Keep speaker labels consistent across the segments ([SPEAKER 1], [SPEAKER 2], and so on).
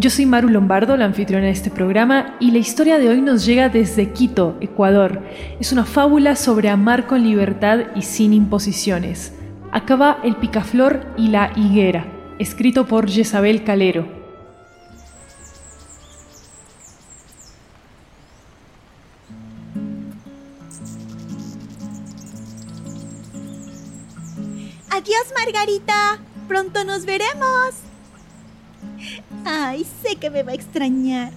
[SPEAKER 1] Yo soy Maru Lombardo, la anfitriona de este programa, y la historia de hoy nos llega desde Quito, Ecuador. Es una fábula sobre amar con libertad y sin imposiciones. Acaba El picaflor y la higuera, escrito por Jezabel Calero.
[SPEAKER 2] Adiós, Margarita. Pronto nos veremos. Ay, sé que me va a extrañar.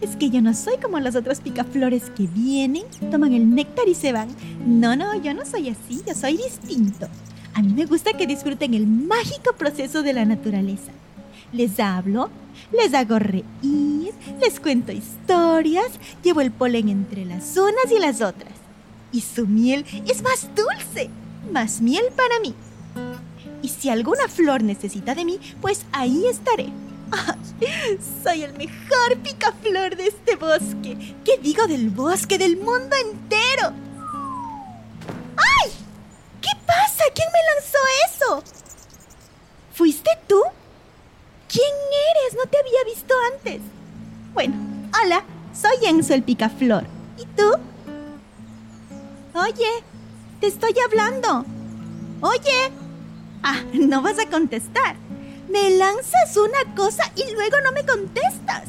[SPEAKER 2] Es que yo no soy como las otras picaflores que vienen, toman el néctar y se van. No, no, yo no soy así, yo soy distinto. A mí me gusta que disfruten el mágico proceso de la naturaleza. Les hablo, les hago reír, les cuento historias, llevo el polen entre las unas y las otras. Y su miel es más dulce, más miel para mí. Y si alguna flor necesita de mí, pues ahí estaré. Soy el mejor picaflor de este bosque. ¿Qué digo del bosque del mundo entero? ¡Ay! ¿Qué pasa? ¿Quién me lanzó eso? ¿Fuiste tú? ¿Quién eres? No te había visto antes. Bueno, hola, soy Enzo el picaflor. ¿Y tú? Oye, te estoy hablando. Oye. Ah, no vas a contestar. Me lanzas una cosa y luego no me contestas.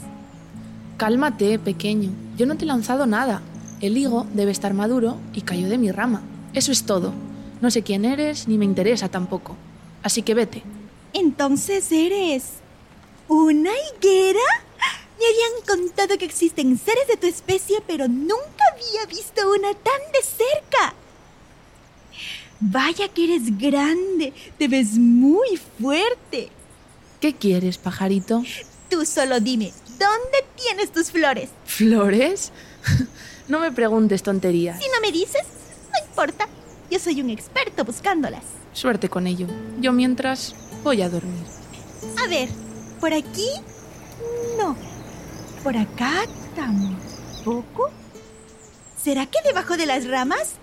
[SPEAKER 3] Cálmate, pequeño. Yo no te he lanzado nada. El higo debe estar maduro y cayó de mi rama. Eso es todo. No sé quién eres ni me interesa tampoco. Así que vete.
[SPEAKER 2] Entonces eres... ¿Una higuera? Me habían contado que existen seres de tu especie, pero nunca había visto una tan de cerca. Vaya que eres grande, te ves muy fuerte.
[SPEAKER 3] ¿Qué quieres, pajarito?
[SPEAKER 2] Tú solo dime, ¿dónde tienes tus flores?
[SPEAKER 3] ¿Flores? no me preguntes tonterías.
[SPEAKER 2] Si no me dices, no importa. Yo soy un experto buscándolas.
[SPEAKER 3] Suerte con ello. Yo mientras voy a dormir.
[SPEAKER 2] A ver, por aquí no. Por acá tampoco. ¿Será que debajo de las ramas?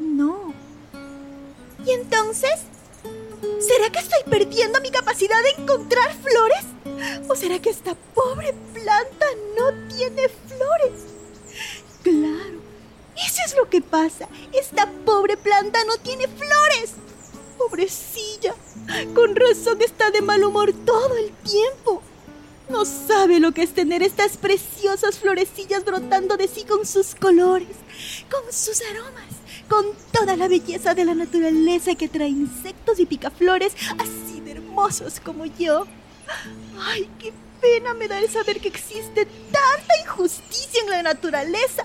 [SPEAKER 2] No. ¿Y entonces? ¿Será que estoy perdiendo mi capacidad de encontrar flores? ¿O será que esta pobre planta no tiene flores? Claro, eso es lo que pasa. Esta pobre planta no tiene flores. Pobrecilla. Con razón está de mal humor todo el tiempo. No sabe lo que es tener estas preciosas florecillas brotando de sí con sus colores, con sus aromas con toda la belleza de la naturaleza que trae insectos y picaflores así de hermosos como yo. Ay, qué pena me da saber que existe tanta injusticia en la naturaleza.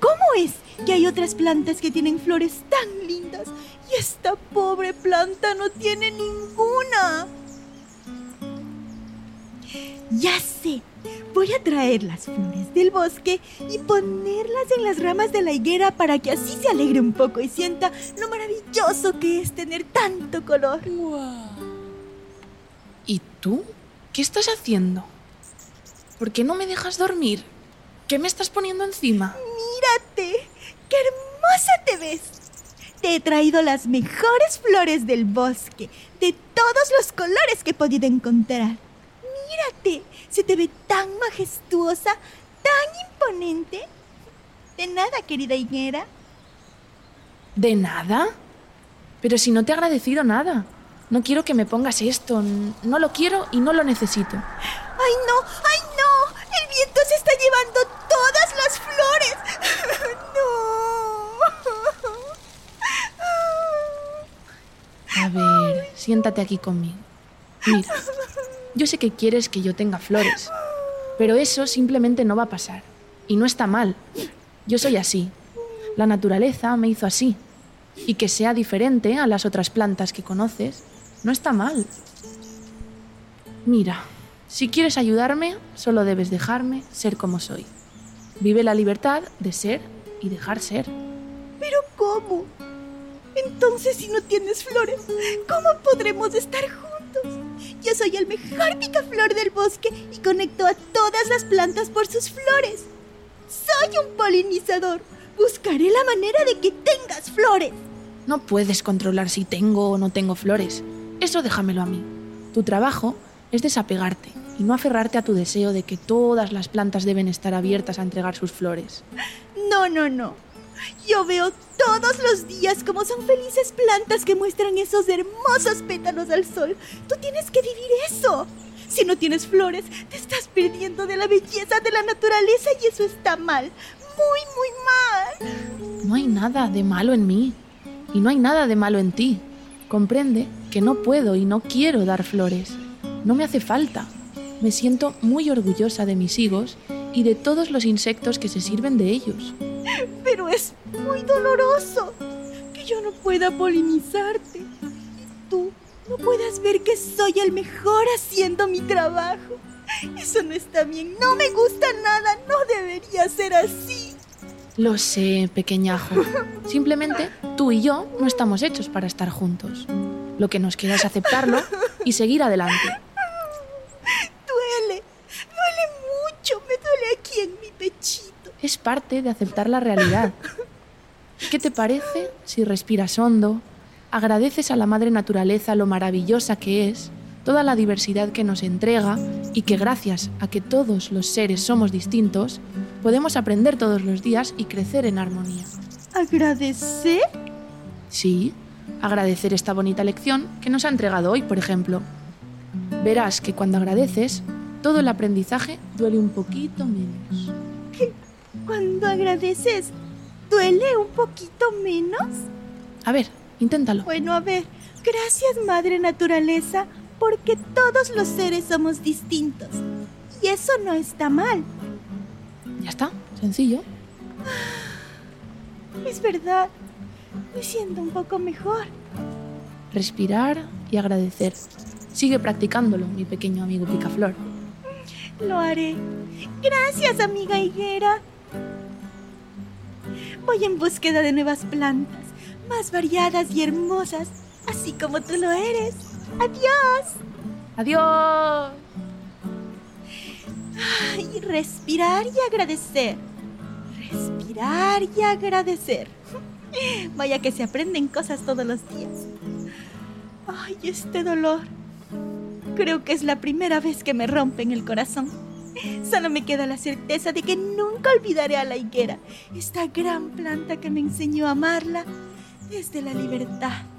[SPEAKER 2] ¿Cómo es que hay otras plantas que tienen flores tan lindas y esta pobre planta no tiene ninguna? Ya sé, Voy a traer las flores del bosque y ponerlas en las ramas de la higuera para que así se alegre un poco y sienta lo maravilloso que es tener tanto color.
[SPEAKER 3] ¿Y tú? ¿Qué estás haciendo? ¿Por qué no me dejas dormir? ¿Qué me estás poniendo encima?
[SPEAKER 2] Mírate, qué hermosa te ves. Te he traído las mejores flores del bosque, de todos los colores que he podido encontrar. Se te ve tan majestuosa, tan imponente. De nada, querida Higuera.
[SPEAKER 3] ¿De nada? Pero si no te he agradecido nada. No quiero que me pongas esto. No lo quiero y no lo necesito.
[SPEAKER 2] ¡Ay, no! ¡Ay, no! El viento se está llevando todas las flores. ¡No!
[SPEAKER 3] A ver, siéntate aquí conmigo. Mira yo sé que quieres que yo tenga flores, pero eso simplemente no va a pasar. Y no está mal. Yo soy así. La naturaleza me hizo así. Y que sea diferente a las otras plantas que conoces, no está mal. Mira, si quieres ayudarme, solo debes dejarme ser como soy. Vive la libertad de ser y dejar ser.
[SPEAKER 2] ¿Pero cómo? Entonces, si no tienes flores, ¿cómo podremos estar juntos? Yo soy el mejor picaflor del bosque y conecto a todas las plantas por sus flores. Soy un polinizador. Buscaré la manera de que tengas flores.
[SPEAKER 3] No puedes controlar si tengo o no tengo flores. Eso déjamelo a mí. Tu trabajo es desapegarte y no aferrarte a tu deseo de que todas las plantas deben estar abiertas a entregar sus flores.
[SPEAKER 2] No, no, no. Yo veo todos los días cómo son felices plantas que muestran esos hermosos pétalos al sol. Tú tienes que vivir eso. Si no tienes flores, te estás perdiendo de la belleza de la naturaleza y eso está mal. Muy, muy mal.
[SPEAKER 3] No hay nada de malo en mí y no hay nada de malo en ti. Comprende que no puedo y no quiero dar flores. No me hace falta. Me siento muy orgullosa de mis higos y de todos los insectos que se sirven de ellos.
[SPEAKER 2] Pero es muy doloroso que yo no pueda polinizarte. Y tú no puedas ver que soy el mejor haciendo mi trabajo. Eso no está bien, no me gusta nada, no debería ser así.
[SPEAKER 3] Lo sé, pequeñajo. Simplemente tú y yo no estamos hechos para estar juntos. Lo que nos queda es aceptarlo y seguir adelante.
[SPEAKER 2] Duele, duele mucho, me duele aquí en mi pechito.
[SPEAKER 3] Es parte de aceptar la realidad. ¿Qué te parece si respiras hondo, agradeces a la madre naturaleza lo maravillosa que es, toda la diversidad que nos entrega y que gracias a que todos los seres somos distintos, podemos aprender todos los días y crecer en armonía?
[SPEAKER 2] ¿Agradecer?
[SPEAKER 3] Sí, agradecer esta bonita lección que nos ha entregado hoy, por ejemplo. Verás que cuando agradeces, todo el aprendizaje duele un poquito menos.
[SPEAKER 2] Cuando agradeces, ¿duele un poquito menos?
[SPEAKER 3] A ver, inténtalo.
[SPEAKER 2] Bueno, a ver, gracias Madre Naturaleza, porque todos los seres somos distintos. Y eso no está mal.
[SPEAKER 3] Ya está, sencillo.
[SPEAKER 2] Es verdad, me siento un poco mejor.
[SPEAKER 3] Respirar y agradecer. Sigue practicándolo, mi pequeño amigo Picaflor.
[SPEAKER 2] Lo haré. Gracias, amiga higuera. Voy en búsqueda de nuevas plantas, más variadas y hermosas, así como tú lo eres. Adiós.
[SPEAKER 3] Adiós.
[SPEAKER 2] Ay, respirar y agradecer. Respirar y agradecer. Vaya que se aprenden cosas todos los días. Ay, este dolor. Creo que es la primera vez que me rompen el corazón. Solo me queda la certeza de que nunca olvidaré a la higuera, esta gran planta que me enseñó a amarla desde la libertad.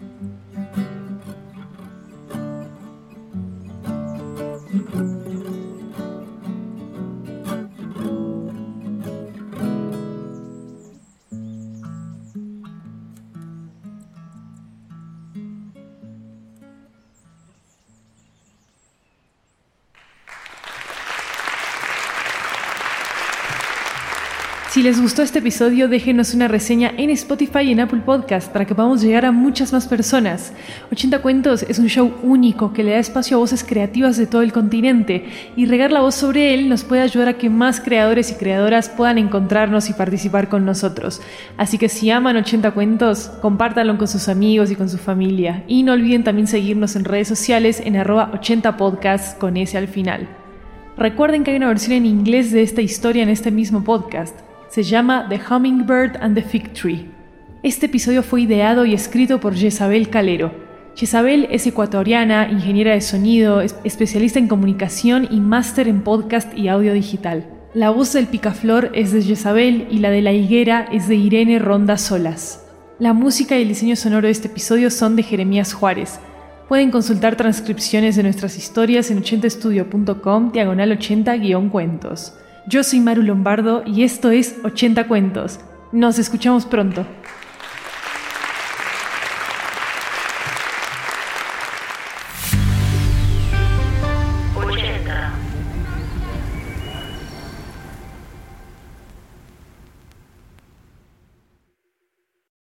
[SPEAKER 1] Si les gustó este episodio, déjenos una reseña en Spotify y en Apple Podcast para que podamos llegar a muchas más personas. 80 Cuentos es un show único que le da espacio a voces creativas de todo el continente y regar la voz sobre él nos puede ayudar a que más creadores y creadoras puedan encontrarnos y participar con nosotros. Así que si aman 80 Cuentos, compártanlo con sus amigos y con su familia. Y no olviden también seguirnos en redes sociales en arroba 80 podcasts con ese al final. Recuerden que hay una versión en inglés de esta historia en este mismo podcast se llama The Hummingbird and the Fig Tree. Este episodio fue ideado y escrito por Jezabel Calero. Jezabel es ecuatoriana, ingeniera de sonido, especialista en comunicación y máster en podcast y audio digital. La voz del picaflor es de Jezabel y la de la higuera es de Irene Ronda Solas. La música y el diseño sonoro de este episodio son de Jeremías Juárez. Pueden consultar transcripciones de nuestras historias en 80estudio.com diagonal 80-cuentos. Yo soy Maru Lombardo y esto es 80 Cuentos. Nos escuchamos pronto.